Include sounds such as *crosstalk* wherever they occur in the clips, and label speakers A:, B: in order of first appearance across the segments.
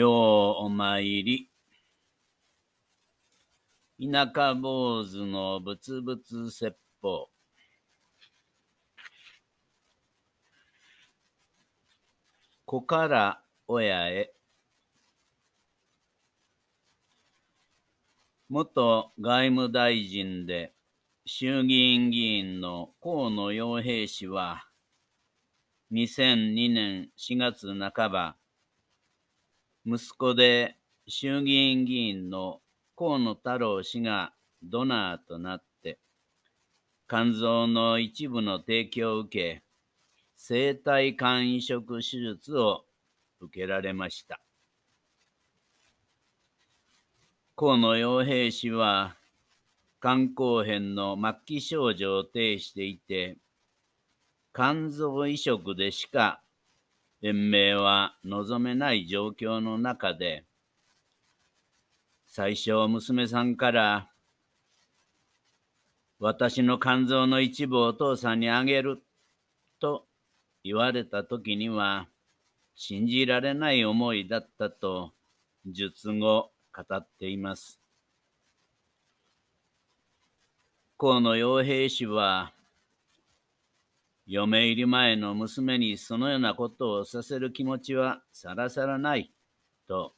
A: ようお参り。田舎坊主のぶつぶつ説法。子から親へ。元外務大臣で衆議院議員の河野洋平氏は、2002年4月半ば、息子で衆議院議員の河野太郎氏がドナーとなって、肝臓の一部の提供を受け、生体肝移植手術を受けられました。河野洋平氏は、肝硬変の末期症状を呈していて、肝臓移植でしか延命は望めない状況の中で、最初娘さんから、私の肝臓の一部をお父さんにあげると言われた時には、信じられない思いだったと術後語っています。河野洋平氏は、嫁入り前の娘にそのようなことをさせる気持ちはさらさらないと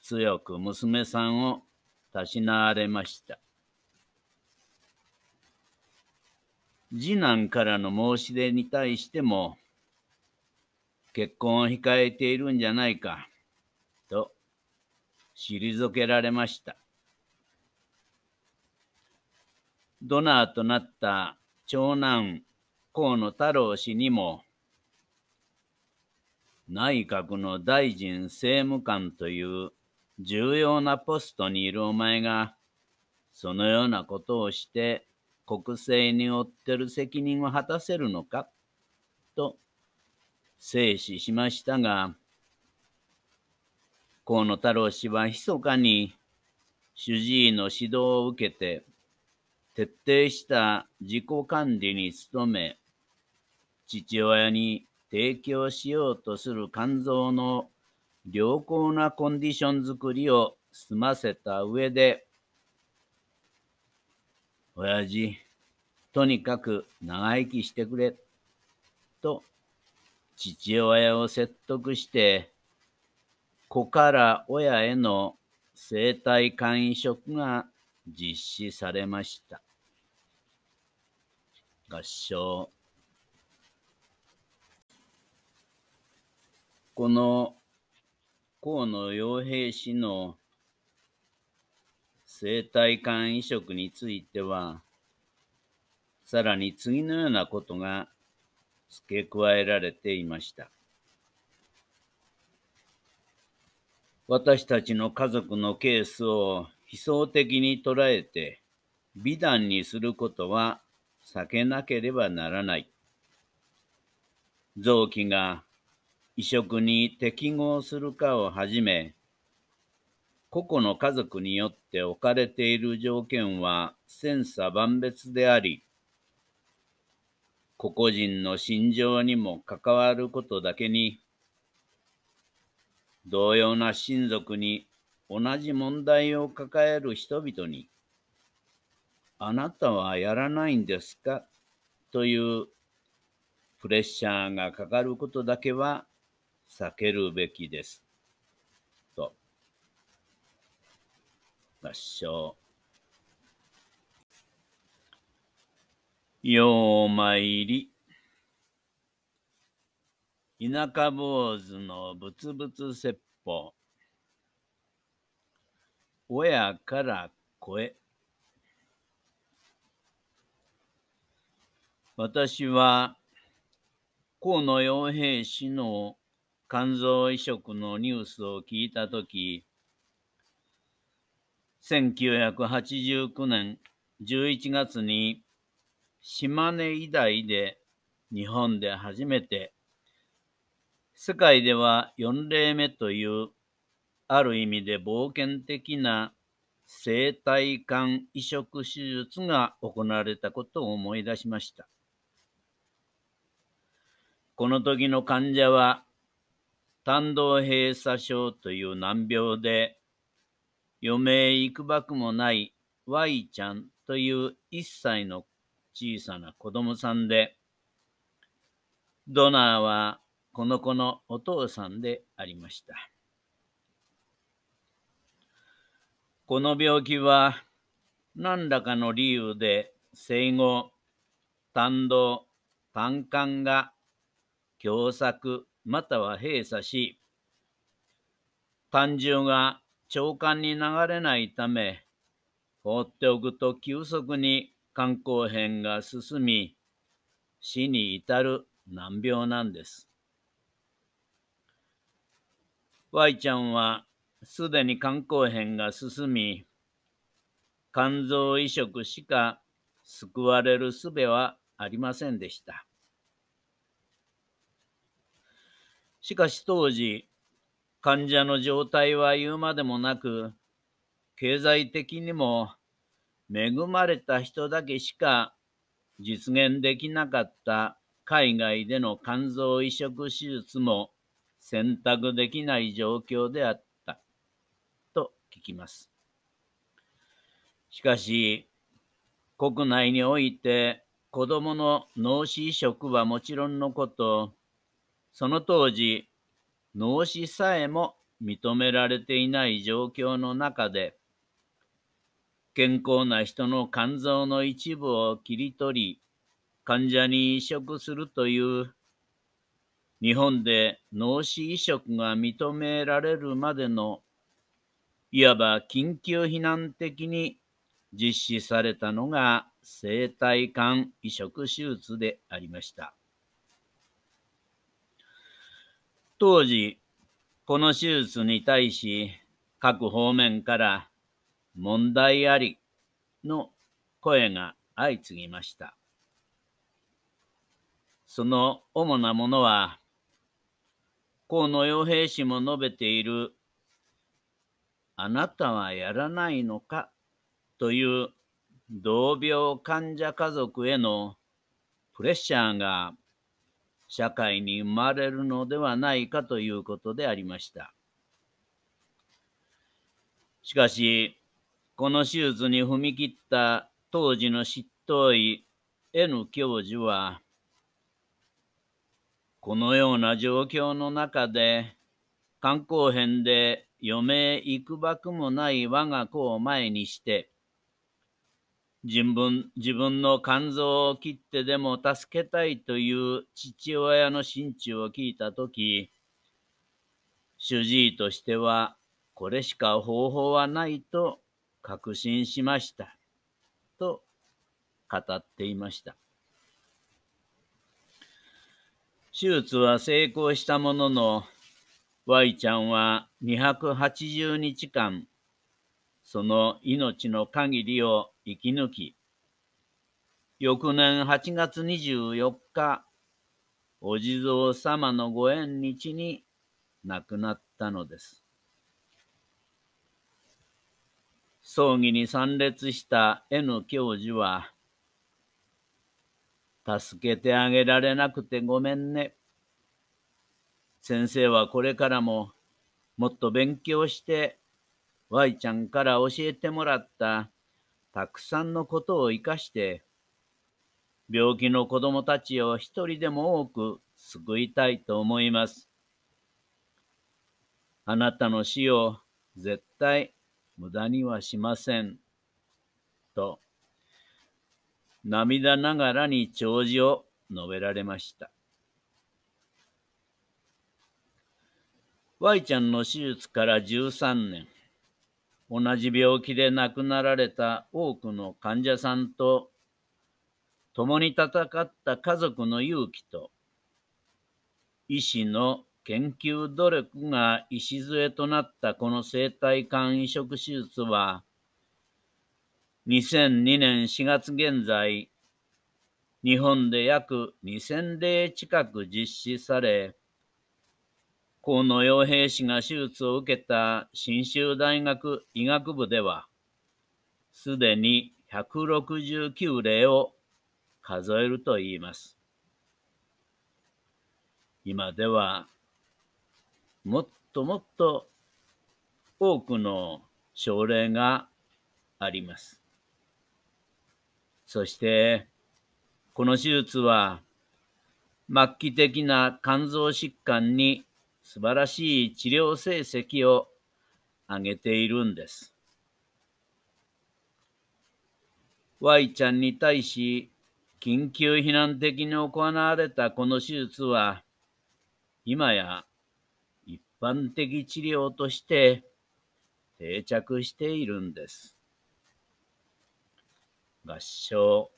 A: 強く娘さんをたしなわれました。次男からの申し出に対しても結婚を控えているんじゃないかと退けられました。ドナーとなった長男河野太郎氏にも、内閣の大臣政務官という重要なポストにいるお前が、そのようなことをして国政に負ってる責任を果たせるのかと静止しましたが、河野太郎氏は密かに主治医の指導を受けて、徹底した自己管理に努め、父親に提供しようとする肝臓の良好なコンディション作りを済ませた上で、親父、とにかく長生きしてくれ、と父親を説得して、子から親への生体肝移植が実施されました。合唱。この河野洋平氏の生体肝移植については、さらに次のようなことが付け加えられていました。私たちの家族のケースを悲壮的に捉えて美談にすることは避けなければならない。臓器が移植に適合するかをはじめ、個々の家族によって置かれている条件は千差万別であり、個々人の心情にも関わることだけに、同様な親族に同じ問題を抱える人々に、あなたはやらないんですか？というプレッシャーがかかることだけは避けるべきです。と。合唱。ようまいり。田舎坊主のぶつぶつ説法。親から声。私は河野洋平氏の肝臓移植のニュースを聞いたとき、1989年11月に島根医大で日本で初めて、世界では4例目というある意味で冒険的な生体肝移植手術が行われたことを思い出しました。この時の患者は、胆道閉鎖症という難病で、余命いくばくもない Y ちゃんという1歳の小さな子供さんで、ドナーはこの子のお父さんでありました。この病気は何らかの理由で生後、胆道、胆管が狭窄または閉鎖し、胆汁が腸管に流れないため、放っておくと急速に肝硬変が進み、死に至る難病なんです。Y ちゃんはすでに肝硬変が進み、肝臓移植しか救われる術はありませんでした。しかし当時、患者の状態は言うまでもなく、経済的にも恵まれた人だけしか実現できなかった海外での肝臓移植手術も選択できない状況であったと聞きます。しかし、国内において子供の脳死移植はもちろんのこと、その当時、脳死さえも認められていない状況の中で、健康な人の肝臓の一部を切り取り、患者に移植するという日本で脳死移植が認められるまでのいわば緊急避難的に実施されたのが生体肝移植手術でありました。当時、この手術に対し各方面から問題ありの声が相次ぎました。その主なものは、河野洋平氏も述べている、あなたはやらないのかという同病患者家族へのプレッシャーが社会に生まれるのではないかということでありました。しかし、この手術に踏み切った当時の執刀医 N 教授は、このような状況の中で、肝硬変で余命いくばくもない我が子を前にして、自分自分の肝臓を切ってでも助けたいという父親の心中を聞いたとき、主治医としてはこれしか方法はないと確信しました。と語っていました。手術は成功したものの、Y ちゃんは280日間、その命の限りを生き抜き、翌年8月24日、お地蔵様のご縁日に亡くなったのです。葬儀に参列した N 教授は、助けてあげられなくてごめんね。先生はこれからももっと勉強して、Y ちゃんから教えてもらったたくさんのことを生かして、病気の子供たちを一人でも多く救いたいと思います。あなたの死を絶対無駄にはしません。と、涙ながらに弔辞を述べられました。Y ちゃんの手術から13年。同じ病気で亡くなられた多くの患者さんと共に戦った家族の勇気と医師の研究努力が礎となったこの生体肝移植手術は2002年4月現在日本で約2000例近く実施され河野洋平氏が手術を受けた信州大学医学部では、すでに169例を数えるといいます。今では、もっともっと多くの症例があります。そして、この手術は末期的な肝臓疾患に素晴らしい治療成績を上げているんです。Y ちゃんに対し緊急避難的に行われたこの手術は、今や一般的治療として定着しているんです。合唱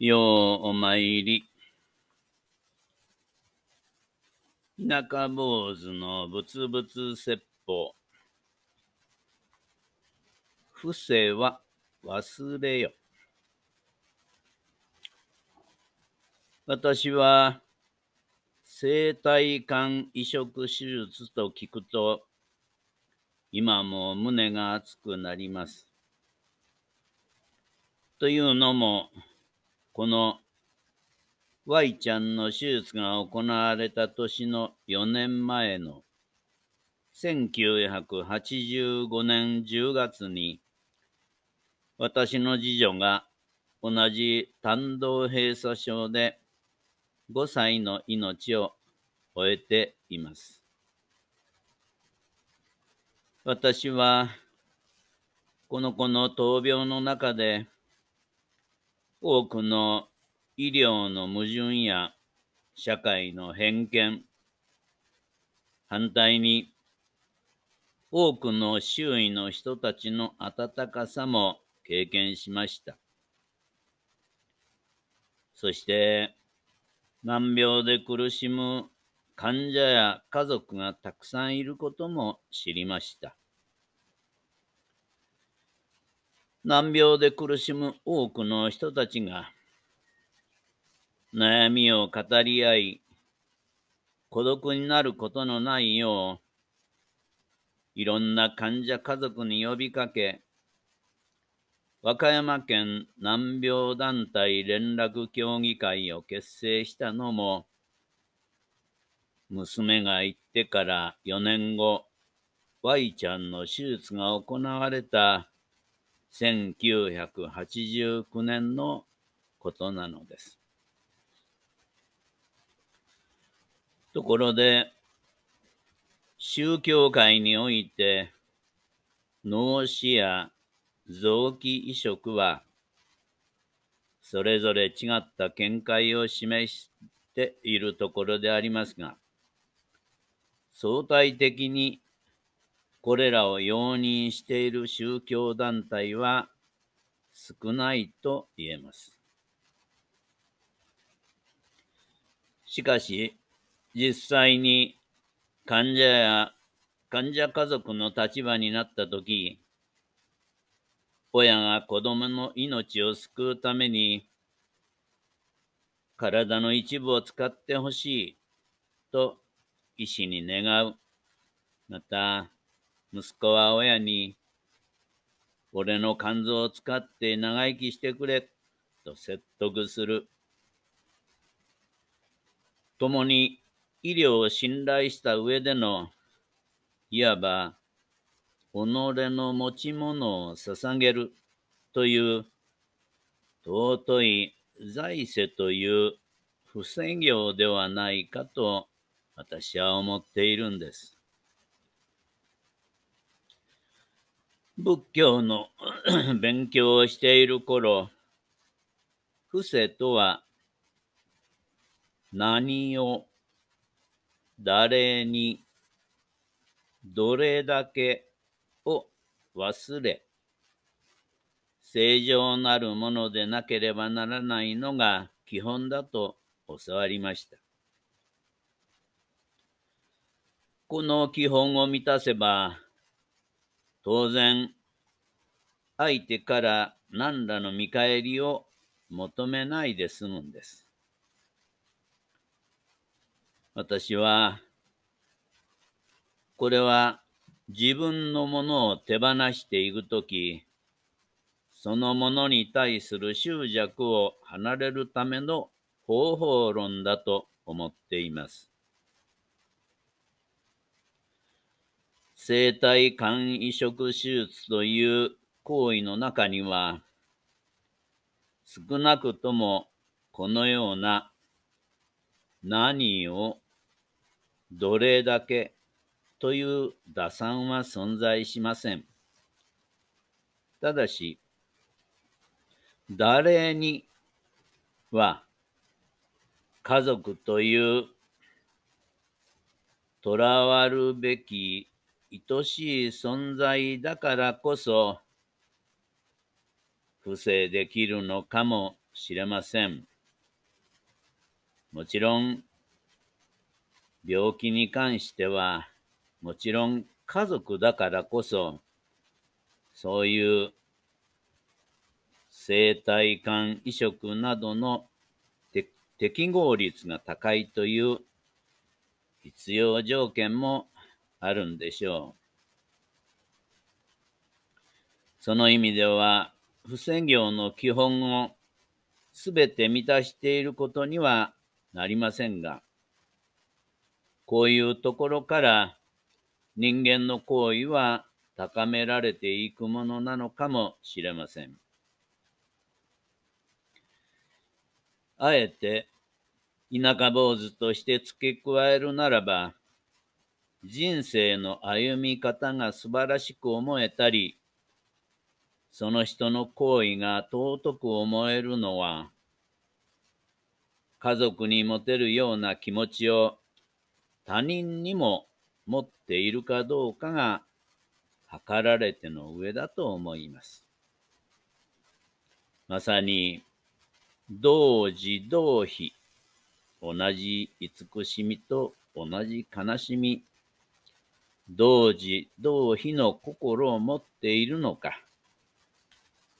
A: ようお参り。田舎坊主のぶつぶつ説法。不正は忘れよ。私は生体管移植手術と聞くと、今も胸が熱くなります。というのも、この Y ちゃんの手術が行われた年の4年前の1985年10月に私の次女が同じ胆道閉鎖症で5歳の命を終えています。私はこの子の闘病の中で多くの医療の矛盾や社会の偏見、反対に多くの周囲の人たちの温かさも経験しました。そして、難病で苦しむ患者や家族がたくさんいることも知りました。難病で苦しむ多くの人たちが、悩みを語り合い、孤独になることのないよう、いろんな患者家族に呼びかけ、和歌山県難病団体連絡協議会を結成したのも、娘が行ってから4年後、Y ちゃんの手術が行われた1989年のことなのです。ところで、宗教界において、脳死や臓器移植は、それぞれ違った見解を示しているところでありますが、相対的にこれらを容認している宗教団体は少ないと言えます。しかし、実際に患者や患者家族の立場になったとき、親が子供の命を救うために、体の一部を使ってほしいと医師に願う。また、息子は親に、俺の肝臓を使って長生きしてくれ、と説得する。共に医療を信頼した上での、いわば、己の持ち物を捧げるという尊い財政という不正業ではないかと私は思っているんです。仏教の *clears throat* 勉強をしている頃、伏せとは何を、誰に、どれだけを忘れ、正常なるものでなければならないのが基本だと教わりました。この基本を満たせば、当然、相手から何らの見返りを求めないで済むんです。私は、これは自分のものを手放していくとき、そのものに対する執着を離れるための方法論だと思っています。生体肝移植手術という行為の中には、少なくともこのような何をどれだけという打算は存在しません。ただし、誰には家族という囚わるべき愛しい存在だからこそ不正できるのかもしれません。もちろん、病気に関しては、もちろん家族だからこそ、そういう生体肝移植などの適合率が高いという必要条件もあるんでしょう。その意味では、不正業の基本をすべて満たしていることにはなりませんが、こういうところから人間の行為は高められていくものなのかもしれません。あえて田舎坊主として付け加えるならば、人生の歩み方が素晴らしく思えたり、その人の行為が尊く思えるのは、家族に持てるような気持ちを他人にも持っているかどうかが測られての上だと思います。まさに、同時同比、同じ慈しみと同じ悲しみ、同時同日の心を持っているのか、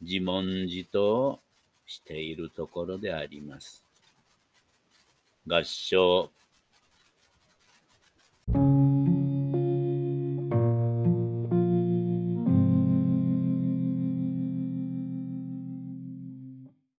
A: 自問自答しているところであります。合唱